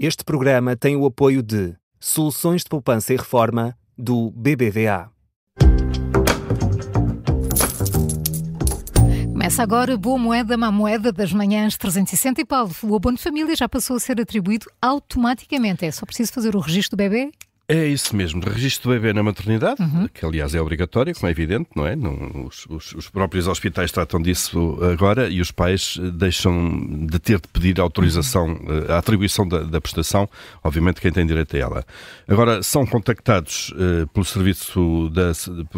Este programa tem o apoio de Soluções de Poupança e Reforma do BBVA. Começa agora Boa Moeda, Má Moeda das Manhãs 360 e Paulo. O abono de família já passou a ser atribuído automaticamente. É só preciso fazer o registro do bebê é isso mesmo, registro do bebê na maternidade, uhum. que aliás é obrigatório, como é evidente, não é? Não, os, os, os, próprios hospitais tratam disso agora e os pais eh, deixam de ter de pedir autorização, uhum. a atribuição da, da, prestação, obviamente quem tem direito a ela. Agora, são contactados uh, pelo serviço, da,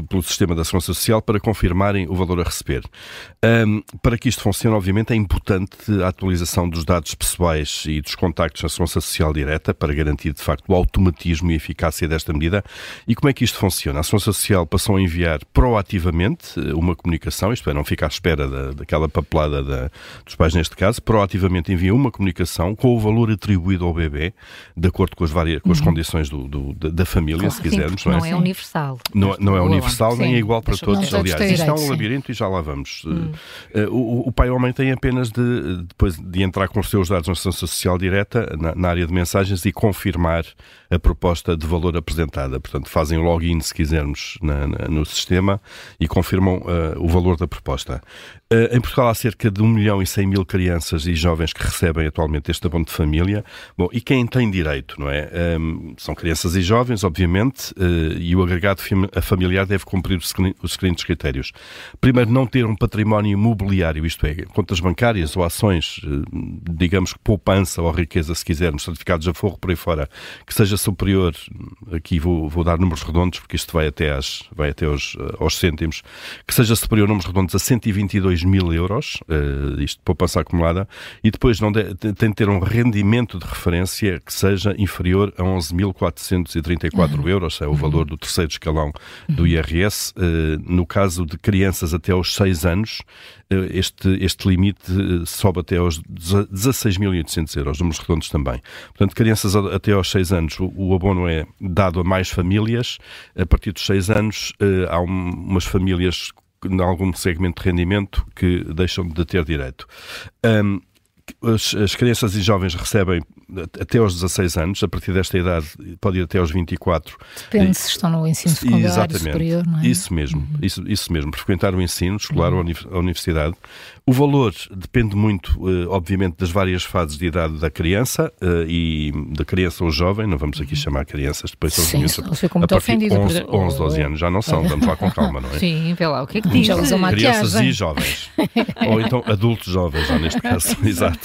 pelo sistema da Segurança Social para confirmarem o valor a receber. Um, para que isto funcione, obviamente, é importante a atualização dos dados pessoais e dos contactos na Segurança Social direta para garantir, de facto, o automatismo e eficácia eficácia desta medida e como é que isto funciona? A Ação Social passou a enviar proativamente eh, uma comunicação, isto é, não fica à espera da, daquela papelada da, dos pais neste caso, proativamente envia uma comunicação com o valor atribuído ao bebê, de acordo com as, várias, com as uhum. condições do, do, da, família, claro, se quisermos. Não é, não é universal. Não, não é universal, nem é igual para todos. Aliás, isto é um labirinto e já lá vamos. Hum. Uh, o, o, pai ou a mãe tem apenas de, depois de entrar com os seus dados na Ação Social direta, na, na área de mensagens, e confirmar a proposta de valor apresentada. Portanto, fazem o login, se quisermos, na, na, no sistema e confirmam uh, o valor da proposta. Uh, em Portugal há cerca de 1 milhão e 100 mil crianças e jovens que recebem atualmente este abono de família. Bom, e quem tem direito, não é? Um, são crianças e jovens, obviamente, uh, e o agregado familiar deve cumprir os seguintes critérios. Primeiro, não ter um património imobiliário, isto é, contas bancárias ou ações, digamos poupança ou riqueza, se quisermos, certificados de aforro por aí fora, que seja superior, aqui vou, vou dar números redondos, porque isto vai até, às, vai até aos, aos cêntimos, que seja superior, números redondos, a 122 mil euros, uh, isto poupança acumulada, e depois não de, tem de ter um rendimento de referência que seja inferior a 11.434 uhum. euros, é o valor do terceiro escalão do uhum. IRS. Uh, no caso de crianças até aos 6 anos, este, este limite sobe até aos 16.800 euros, números redondos também. Portanto, crianças até aos 6 anos, o, o abono é dado a mais famílias. A partir dos 6 anos, há um, umas famílias em algum segmento de rendimento que deixam de ter direito. As, as, crianças e jovens recebem até aos 16 anos, a partir desta idade pode ir até aos 24. Depende e, se estão no ensino secundário exatamente, superior, não é? Isso mesmo, uhum. isso, isso mesmo, frequentar o ensino escolar uhum. ou a universidade. O valor depende muito, eh, obviamente, das várias fases de idade da criança eh, e da criança ou jovem, não vamos aqui uhum. chamar crianças, depois são Sim, os ficam muito ofendidos. 11, 11, 12 anos, já não são, vamos lá com calma, não é? Sim, vê lá, o que é que diz? Já usam Crianças e jovens, ou então adultos jovens, já neste caso, exato.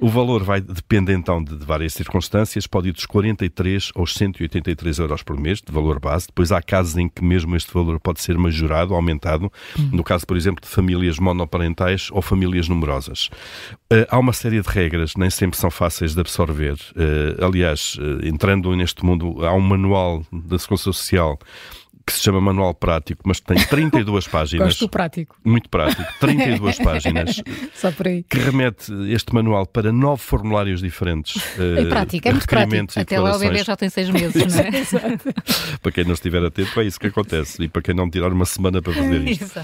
O valor vai, depende então de, de, várias circunstâncias, pode ir dos 43 aos 183 euros por mês, de valor base. Depois há casos em que mesmo este valor pode ser majorado, aumentado, hum. no caso, por exemplo, de famílias monoparentais ou famílias numerosas. Uh, há uma série de regras, nem sempre são fáceis de absorver. Uh, aliás, uh, entrando neste mundo, há um manual da Segurança Social que se chama Manual Prático, mas tem 32 páginas. Gosto prático. Muito prático. 32 páginas. Só por aí. Que remete este manual para nove formulários diferentes. É uh, prático, é muito prático. Até lá o bebê já tem seis meses, não é? para quem não estiver atento, é isso que acontece. E para quem não tirar uma semana para fazer isto.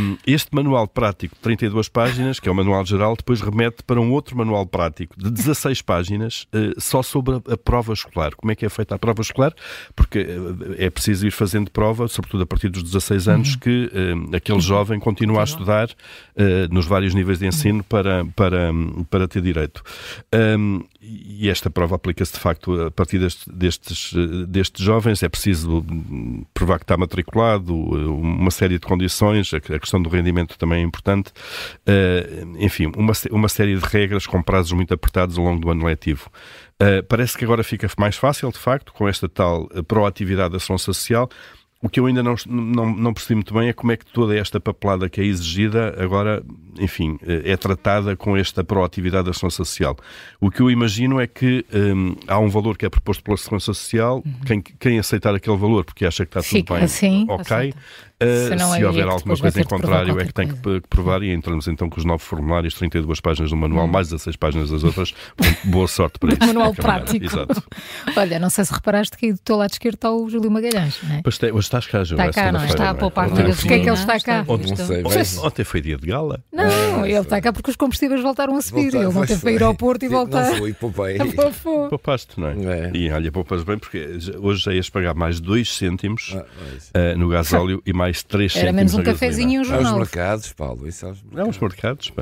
Um, este manual prático de 32 páginas, que é o manual geral, depois remete para um outro manual prático de 16 páginas, uh, só sobre a, a, prova escolar. Como é que é feita a prova escolar? Porque uh, é preciso ir fazendo prova, sobretudo a partir dos 16 anos, uhum. que uh, aquele uhum. jovem continua a estudar uh, nos vários níveis de ensino para, para, para ter direito. Um, e esta prova aplica-se de facto a partir deste, destes, destes jovens. É preciso provar que está matriculado, uma série de condições, a questão do rendimento também é importante. Uh, enfim, uma, uma série de regras com prazos muito apertados ao longo do ano letivo. Uh, parece que agora fica mais fácil, de facto, com esta tal proatividade da ação social. O que eu ainda não, não, não percebi muito bem é como é que toda esta papelada que é exigida agora, enfim, é tratada com esta proatividade da Segurança Social. O que eu imagino é que um, há um valor que é proposto pela Segurança Social, uhum. quem, quem aceitar aquele valor, porque acha que está tudo Fica, bem, assim, ok, Uh, se, é houver alguma coisa em contrário, é que tem que, provar e entramos então com os nove formulários, 32 páginas do manual, hum. mais 16 páginas das outras. Boa sorte para isso. Manual prático. Exato. Olha, não sei se reparaste que do teu lado esquerdo está o Júlio Magalhães, não é? Hoje estás cá, Júlio. Está cá, não é? Está a poupar de Porquê é que ele está cá? Ontem, não sei, ontem foi dia de gala. Não, ele está cá porque os combustíveis voltaram a subir. Ele não teve para ir ao Porto e voltar. Não fui, poupei. Poupaste, não é? é? E olha, poupas bem porque hoje já ias pagar mais 2 cêntimos uh, no gasóleo e mais 3 cêntimos Era menos um cafezinho e um jornal. É os mercados, Paulo. Isso é os mercados. É os mercados.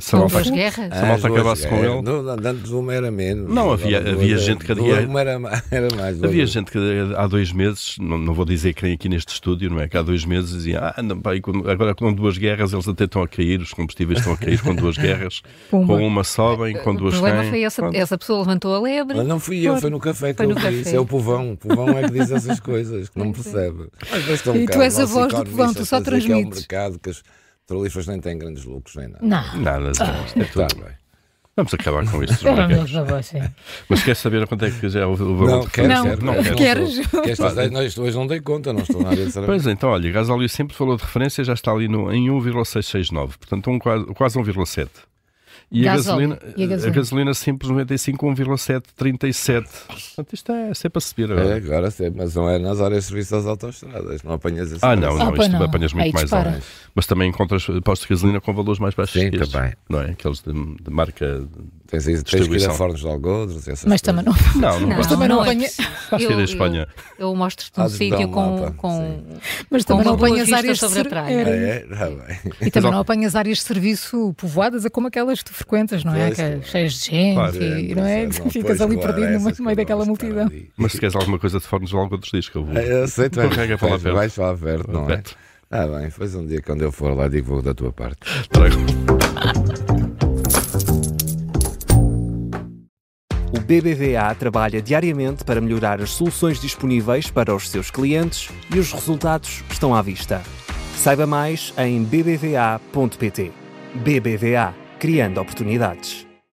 Se a malta, guerras. Se a malta acabasse com ele. Não, antes uma era menos. Não, havia, havia gente que havia. Era, era mais. Havia gente que há dois meses, não, não vou dizer quem aqui neste estúdio, não é? Que há dois meses dizia, ah, não, pá, agora com duas guerras eles até estão a cair, os combustíveis estão a cair com duas guerras. com uma sobem, com duas caem. O problema foi essa, essa pessoa levantou a lebre. Mas não fui eu, foi no café que foi eu disse. É o povão. O povão é que diz essas coisas, que não percebe. e tu és a voz do povão, tu só transmites. Que é um mercado que as petrolíferas nem têm grandes lucros, nem nada. Não. Nada, ah. é tudo. Tá bem. Vamos acabar com isto. Mas quer saber quanto é que já o valor não, quero, não, quero, não, quero. Queres? Não, isto hoje não dei conta, não estou na área de Pois então, olha, gasóleo sempre falou de referência, já está ali no, em 1,669, portanto um, quase, quase 1,7. E a, gasolina, e a gasolina? A gasolina simples 95, 1,737. Portanto, isto é sempre a subir agora. É, agora sim, mas não é nas áreas de serviço das autostradas, não apanhas assim. Ah, não, não, isto não. apanhas muito Aí mais alto. Mas também encontras postos de gasolina com valores mais baixos sim, que este, também. Não é? Aqueles de, de marca Tens, aí, tens que ir a Fornos de Algodres, essas Mas também não. Não, não, mas também não apanha. Vais ir a Espanha. Eu, eu mostro-te um sítio com, com. Mas também não apanhas áreas sobre a praia. É, tá. E também não apanhas áreas de serviço povoadas, é como aquelas que tu frequentas, não é? Pois, claro. Cheias de gente, claro, e, não é? Não, Ficas ali claro, perdido no meio daquela multidão. Mas se queres alguma coisa de Fornos de Algodres, diz que eu vou. Eu sei, tu vais falar perto, não é? Ah, bem, faz um dia quando eu for lá, digo vou da tua parte. Trago. BBVA trabalha diariamente para melhorar as soluções disponíveis para os seus clientes e os resultados estão à vista. Saiba mais em bbva.pt. BBVA Criando Oportunidades.